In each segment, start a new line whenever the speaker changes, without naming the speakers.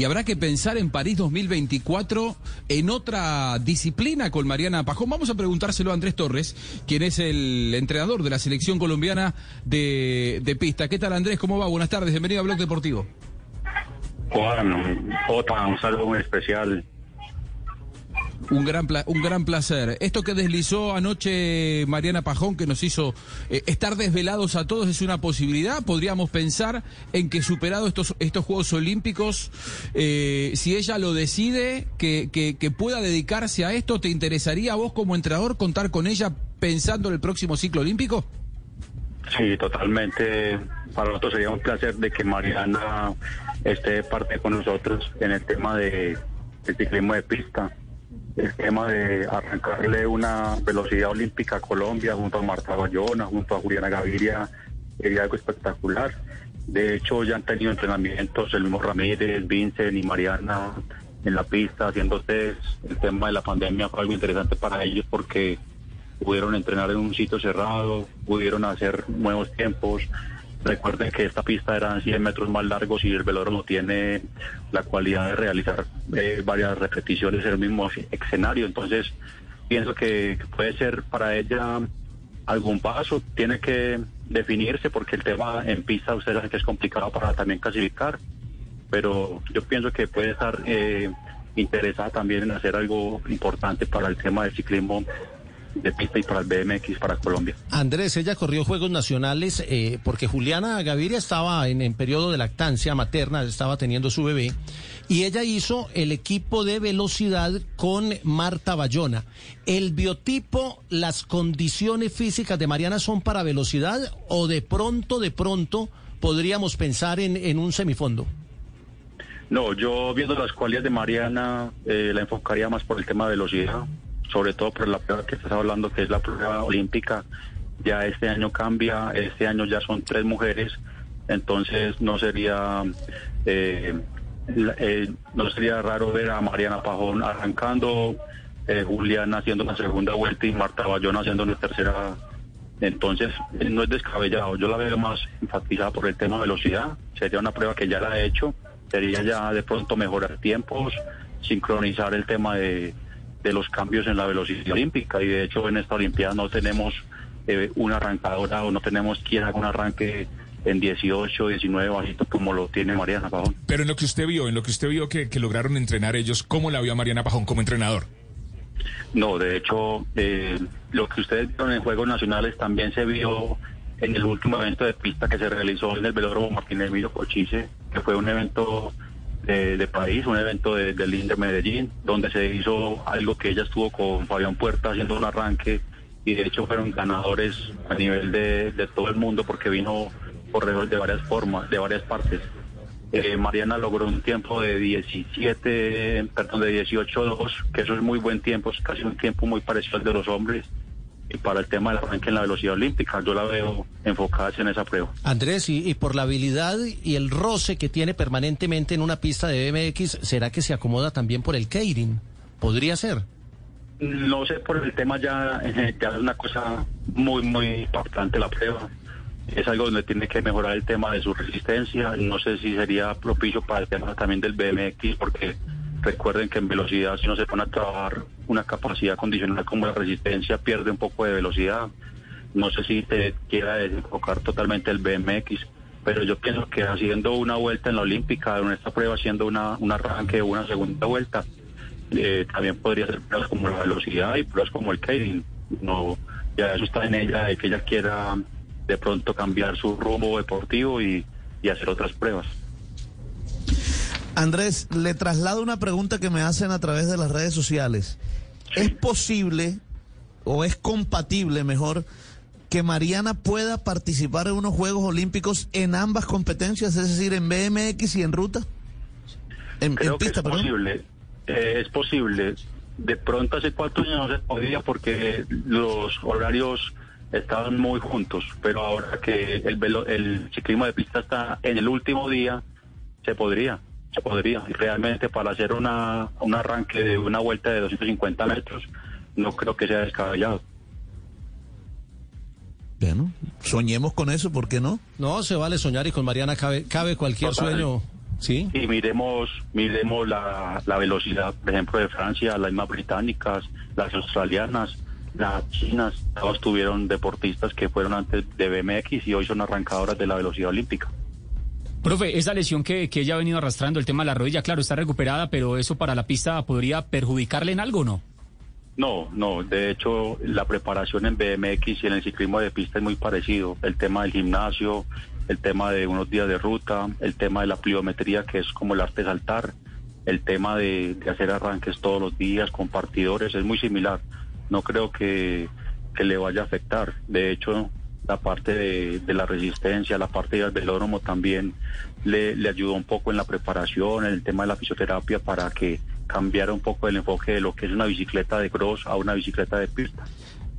y habrá que pensar en París 2024 en otra disciplina con Mariana Pajón. Vamos a preguntárselo a Andrés Torres, quien es el entrenador de la selección colombiana de, pista. ¿Qué tal Andrés? ¿Cómo va? Buenas tardes, bienvenido a Blog Deportivo.
Juan, Jota, un saludo muy especial.
Un gran, un gran placer. Esto que deslizó anoche Mariana Pajón, que nos hizo eh, estar desvelados a todos, es una posibilidad. Podríamos pensar en que superado estos, estos Juegos Olímpicos, eh, si ella lo decide, que, que, que, pueda dedicarse a esto, ¿te interesaría a vos como entrenador contar con ella pensando en el próximo ciclo olímpico?
Sí, totalmente. Para nosotros sería un placer de que Mariana esté parte con nosotros en el tema de, de ciclismo de pista el tema de arrancarle una velocidad olímpica a Colombia junto a Marta Bayona, junto a Juliana Gaviria, sería algo espectacular. De hecho, ya han tenido entrenamientos el mismo Ramírez, Vincent y Mariana en la pista haciendo test. El tema de la pandemia fue algo interesante para ellos porque pudieron entrenar en un sitio cerrado, pudieron hacer nuevos tiempos, Recuerden que esta pista era 100 metros más largos y el velódromo tiene la cualidad de realizar eh, varias repeticiones en el mismo escenario. Entonces, pienso que puede ser para ella algún paso. Tiene que definirse porque el tema en pista usted sabe que es complicado para también clasificar. Pero yo pienso que puede estar eh, interesada también en hacer algo importante para el tema del ciclismo de pista y para el BMX para Colombia.
Andrés, ella corrió Juegos Nacionales eh, porque Juliana Gaviria estaba en, en periodo de lactancia materna, estaba teniendo su bebé, y ella hizo el equipo de velocidad con Marta Bayona. ¿El biotipo, las condiciones físicas de Mariana son para velocidad o de pronto, de pronto podríamos pensar en, en un semifondo?
No, yo viendo las cualidades de Mariana eh, la enfocaría más por el tema de velocidad sobre todo por la prueba que estás hablando, que es la prueba olímpica. Ya este año cambia, este año ya son tres mujeres, entonces no sería eh, eh, no sería raro ver a Mariana Pajón arrancando, eh, Juliana haciendo una segunda vuelta y Marta Bayón haciendo una tercera. Entonces no es descabellado, yo la veo más enfatizada por el tema velocidad, sería una prueba que ya la he hecho, sería ya de pronto mejorar tiempos, sincronizar el tema de de los cambios en la velocidad olímpica y de hecho en esta Olimpiada no tenemos eh, una arrancadora o no tenemos quien haga un arranque en 18, 19 bajitos como lo tiene Mariana Pajón.
Pero en lo que usted vio, en lo que usted vio que, lograron entrenar ellos, ¿cómo la vio Mariana Pajón como entrenador?
No, de hecho, eh, lo que ustedes vieron en Juegos Nacionales también se vio en el último evento de pista que se realizó en el velódromo Martín Emilio Cochise, que fue un evento de, país, un evento de, del Inter Medellín, donde se hizo algo que ella estuvo con Fabián Puerta haciendo un arranque y de hecho fueron ganadores a nivel de, todo el mundo porque vino corredores de varias formas, de varias partes. Eh, Mariana logró un tiempo de 17, perdón, de 18-2, que eso es muy buen tiempo, es casi un tiempo muy parecido al de los hombres para el tema del arranque en la velocidad olímpica. Yo la veo enfocada en esa prueba.
Andrés, y, por la habilidad y el roce que tiene permanentemente en una pista de BMX, ¿será que se acomoda también por el Keirin? ¿Podría ser?
No sé, por el tema ya, ya es una cosa muy, muy importante la prueba. Es algo donde tiene que mejorar el tema de su resistencia. No sé si sería propicio para el tema también del BMX, porque Recuerden que en velocidad, si no se pone a trabajar una capacidad condicional como la resistencia, pierde un poco de velocidad. No sé si te quiera desenfocar totalmente el BMX, pero yo pienso que haciendo una vuelta en la Olímpica, en esta prueba, haciendo una, un arranque una segunda vuelta, eh, también podría ser pruebas como la velocidad y pruebas como el Keirin. No, ya eso está en ella, de que ella quiera de pronto cambiar su rumbo deportivo y hacer otras pruebas.
Andrés, le traslado una pregunta que me hacen a través de las redes sociales. ¿Es posible o es compatible mejor que Mariana pueda participar en unos Juegos Olímpicos en ambas competencias, es decir, en BMX y en ruta?
En, Creo que es posible. Eh, es posible. De pronto hace cuatro años no se podía porque los horarios estaban muy juntos, pero ahora que el, el ciclismo de pista está en el último día, se podría se podría. Realmente para hacer una, un arranque de una vuelta de 250 metros, no creo que sea descabellado.
Bueno, soñemos con eso, ¿por qué no?
No, se vale soñar y con Mariana cabe, cabe cualquier sueño Sí.
Y miremos, miremos la, la velocidad, por ejemplo, de Francia, las mismas británicas, las australianas, las chinas, todos tuvieron deportistas que fueron antes de BMX y hoy son arrancadoras de la velocidad olímpica.
Profe, esa lesión que, que ella ha venido arrastrando, el tema de la rodilla, claro, está recuperada, pero eso para la pista podría perjudicarle en algo, ¿no?
No, no, de hecho la preparación en BMX y en el ciclismo de pista es muy parecido. El tema del gimnasio, el tema de unos días de ruta, el tema de la pliometría que es como el arte saltar, el tema de, hacer arranques todos los días con partidores es muy similar. No creo que, que le vaya a afectar. De hecho, la parte de, de la resistencia, la parte del velódromo también le, le ayudó un poco en la preparación, en el tema de la fisioterapia para que cambiara un poco el enfoque de lo que es una bicicleta de cross a una bicicleta de pista.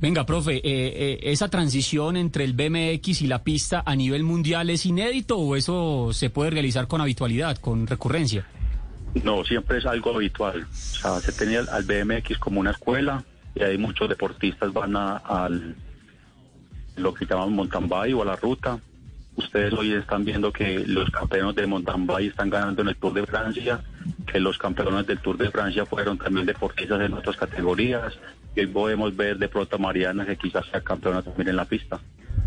Venga, profe, eh, eh, ¿esa transición entre el BMX y la pista a nivel mundial es inédito o eso se puede realizar con habitualidad, con recurrencia?
No, siempre es algo habitual. O sea, se tenía al BMX como una escuela y hay muchos deportistas van a, al lo que llamamos mountain bike o a la ruta. Ustedes hoy están viendo que los campeones de mountain bike están ganando en el Tour de Francia, que los campeones del Tour de Francia fueron también deportistas en otras categorías. Y hoy podemos ver de pronto a Mariana que quizás sea campeona también en la pista.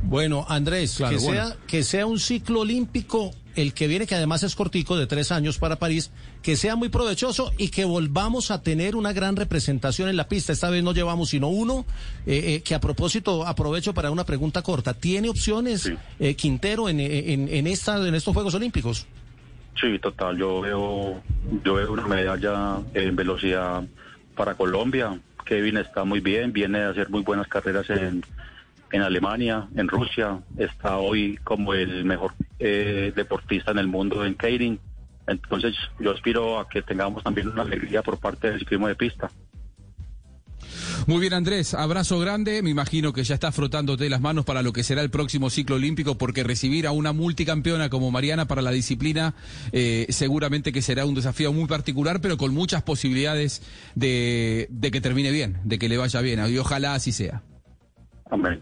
Bueno, Andrés,
Claro,
que,
bueno.
sea, que sea un ciclo olímpico, el que viene, que además es cortico, de tres años para París, que sea muy provechoso y que volvamos a tener una gran representación en la pista. Esta vez no llevamos sino uno, eh, eh, que a propósito aprovecho para una pregunta corta. ¿Tiene opciones
Sí.
eh, Quintero en, en, en, esta, en estos Juegos Olímpicos?
Sí, total. Yo veo, yo veo una medalla en velocidad para Colombia. Kevin está muy bien, viene a hacer muy buenas carreras en, en Alemania, en Rusia. Está hoy como el mejor eh, deportista en el mundo en Keirin. Entonces yo aspiro a que tengamos también una alegría por parte del ciclismo de pista.
Muy bien, Andrés, abrazo grande. Me imagino que ya estás frotándote las manos para lo que será el próximo ciclo olímpico, porque recibir a una multicampeona como Mariana para la disciplina eh, seguramente que será un desafío muy particular, pero con muchas posibilidades de, de que termine bien, de que le vaya bien. Y ojalá así sea.
Amén.